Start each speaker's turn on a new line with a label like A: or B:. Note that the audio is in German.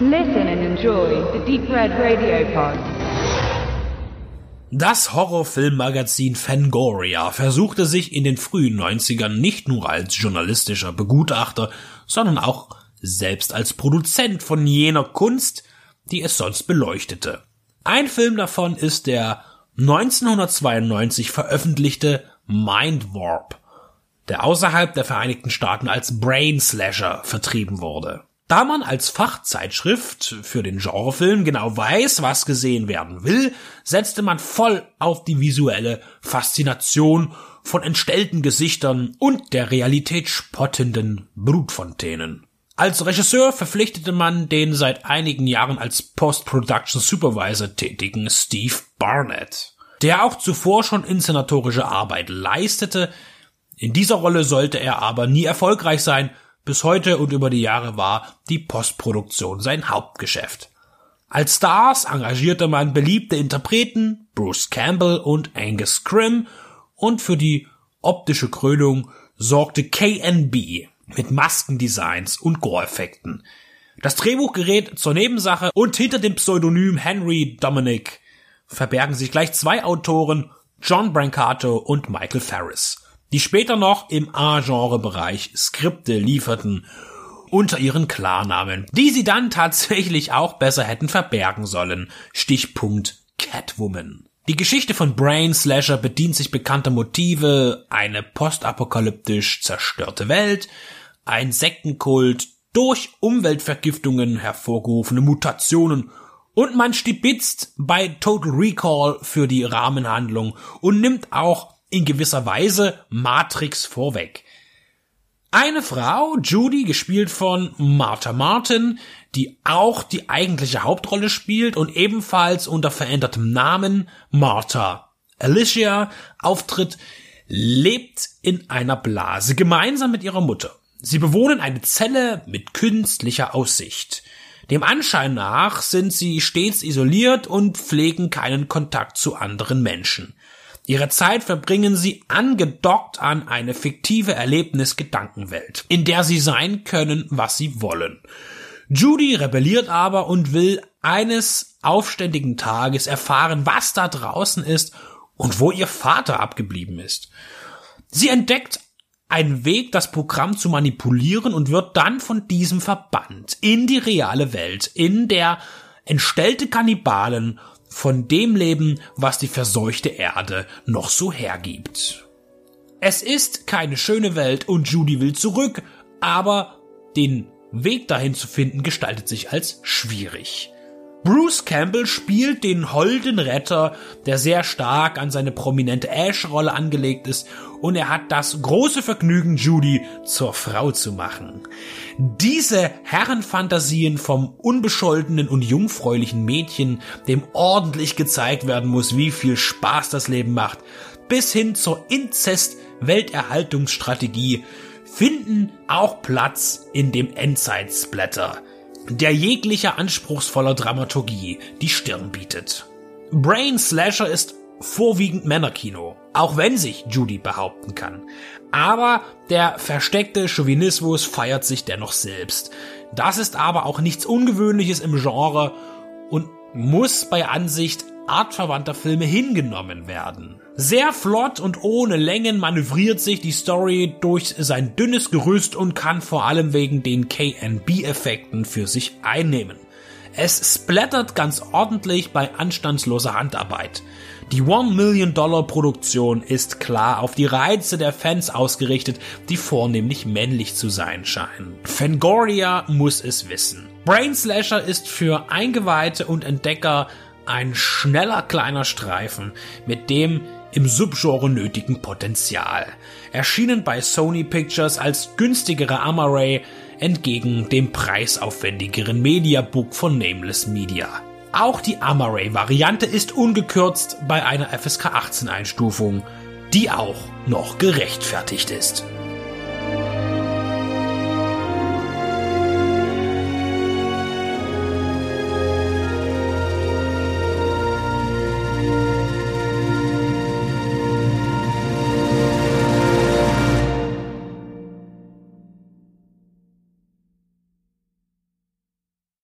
A: Listen and enjoy the Deep Red Radio Pod.
B: Das Horrorfilmmagazin Fangoria versuchte sich in den frühen 90ern nicht nur als journalistischer Begutachter, sondern auch selbst als Produzent von jener Kunst, die es sonst beleuchtete. Ein Film davon ist der 1992 veröffentlichte Mind Warp, der außerhalb der Vereinigten Staaten als Brain Slasher vertrieben wurde. Da man als Fachzeitschrift für den Genrefilm genau weiß, was gesehen werden will, setzte man voll auf die visuelle Faszination von entstellten Gesichtern und der Realität spottenden Brutfontänen. Als Regisseur verpflichtete man den seit einigen Jahren als Post-Production Supervisor tätigen Steve Barnett, der auch zuvor schon inszenatorische Arbeit leistete. In dieser Rolle sollte er aber nie erfolgreich sein, bis heute und über die Jahre war die Postproduktion sein Hauptgeschäft. Als Stars engagierte man beliebte Interpreten, Bruce Campbell und Angus Scrim, und für die optische Krönung sorgte KNB mit Maskendesigns und Gore-Effekten. Das Drehbuch gerät zur Nebensache und hinter dem Pseudonym Henry Dominic verbergen sich gleich zwei Autoren, John Brancato und Michael Ferris die später noch im A-Genre-Bereich Skripte lieferten unter ihren Klarnamen, die sie dann tatsächlich auch besser hätten verbergen sollen. Stichpunkt Catwoman. Die Geschichte von Brain Slasher bedient sich bekannter Motive, eine postapokalyptisch zerstörte Welt, ein Sektenkult, durch Umweltvergiftungen hervorgerufene Mutationen und man stibitzt bei Total Recall für die Rahmenhandlung und nimmt auch in gewisser Weise Matrix vorweg. Eine Frau, Judy, gespielt von Martha Martin, die auch die eigentliche Hauptrolle spielt und ebenfalls unter verändertem Namen Martha Alicia auftritt, lebt in einer Blase gemeinsam mit ihrer Mutter. Sie bewohnen eine Zelle mit künstlicher Aussicht. Dem Anschein nach sind sie stets isoliert und pflegen keinen Kontakt zu anderen Menschen. Ihre Zeit verbringen sie angedockt an eine fiktive Erlebnis-Gedankenwelt, in der sie sein können, was sie wollen. Judy rebelliert aber und will eines aufständigen Tages erfahren, was da draußen ist und wo ihr Vater abgeblieben ist. Sie entdeckt einen Weg, das Programm zu manipulieren und wird dann von diesem verbannt in die reale Welt, in der entstellte Kannibalen von dem Leben, was die verseuchte Erde noch so hergibt. Es ist keine schöne Welt und Judy will zurück, aber den Weg dahin zu finden gestaltet sich als schwierig. Bruce Campbell spielt den holden Retter, der sehr stark an seine prominente Ash-Rolle angelegt ist und er hat das große Vergnügen, Judy zur Frau zu machen. Diese Herrenfantasien vom unbescholtenen und jungfräulichen Mädchen, dem ordentlich gezeigt werden muss, wie viel Spaß das Leben macht, bis hin zur Inzest-Welterhaltungsstrategie, finden auch Platz in dem Endzeitsblätter der jeglicher anspruchsvoller Dramaturgie die Stirn bietet. Brain Slasher ist vorwiegend Männerkino, auch wenn sich Judy behaupten kann. Aber der versteckte Chauvinismus feiert sich dennoch selbst. Das ist aber auch nichts Ungewöhnliches im Genre und muss bei Ansicht artverwandter Filme hingenommen werden. Sehr flott und ohne Längen manövriert sich die Story durch sein dünnes Gerüst und kann vor allem wegen den KNB-Effekten für sich einnehmen. Es splattert ganz ordentlich bei anstandsloser Handarbeit. Die One Million Dollar Produktion ist klar auf die Reize der Fans ausgerichtet, die vornehmlich männlich zu sein scheinen. Fangoria muss es wissen. Brain Slasher ist für Eingeweihte und Entdecker ein schneller kleiner Streifen mit dem im Subgenre nötigen Potenzial. Erschienen bei Sony Pictures als günstigere Amaray entgegen dem preisaufwendigeren Mediabook von Nameless Media. Auch die Amaray-Variante ist ungekürzt bei einer FSK 18 Einstufung, die auch noch gerechtfertigt ist.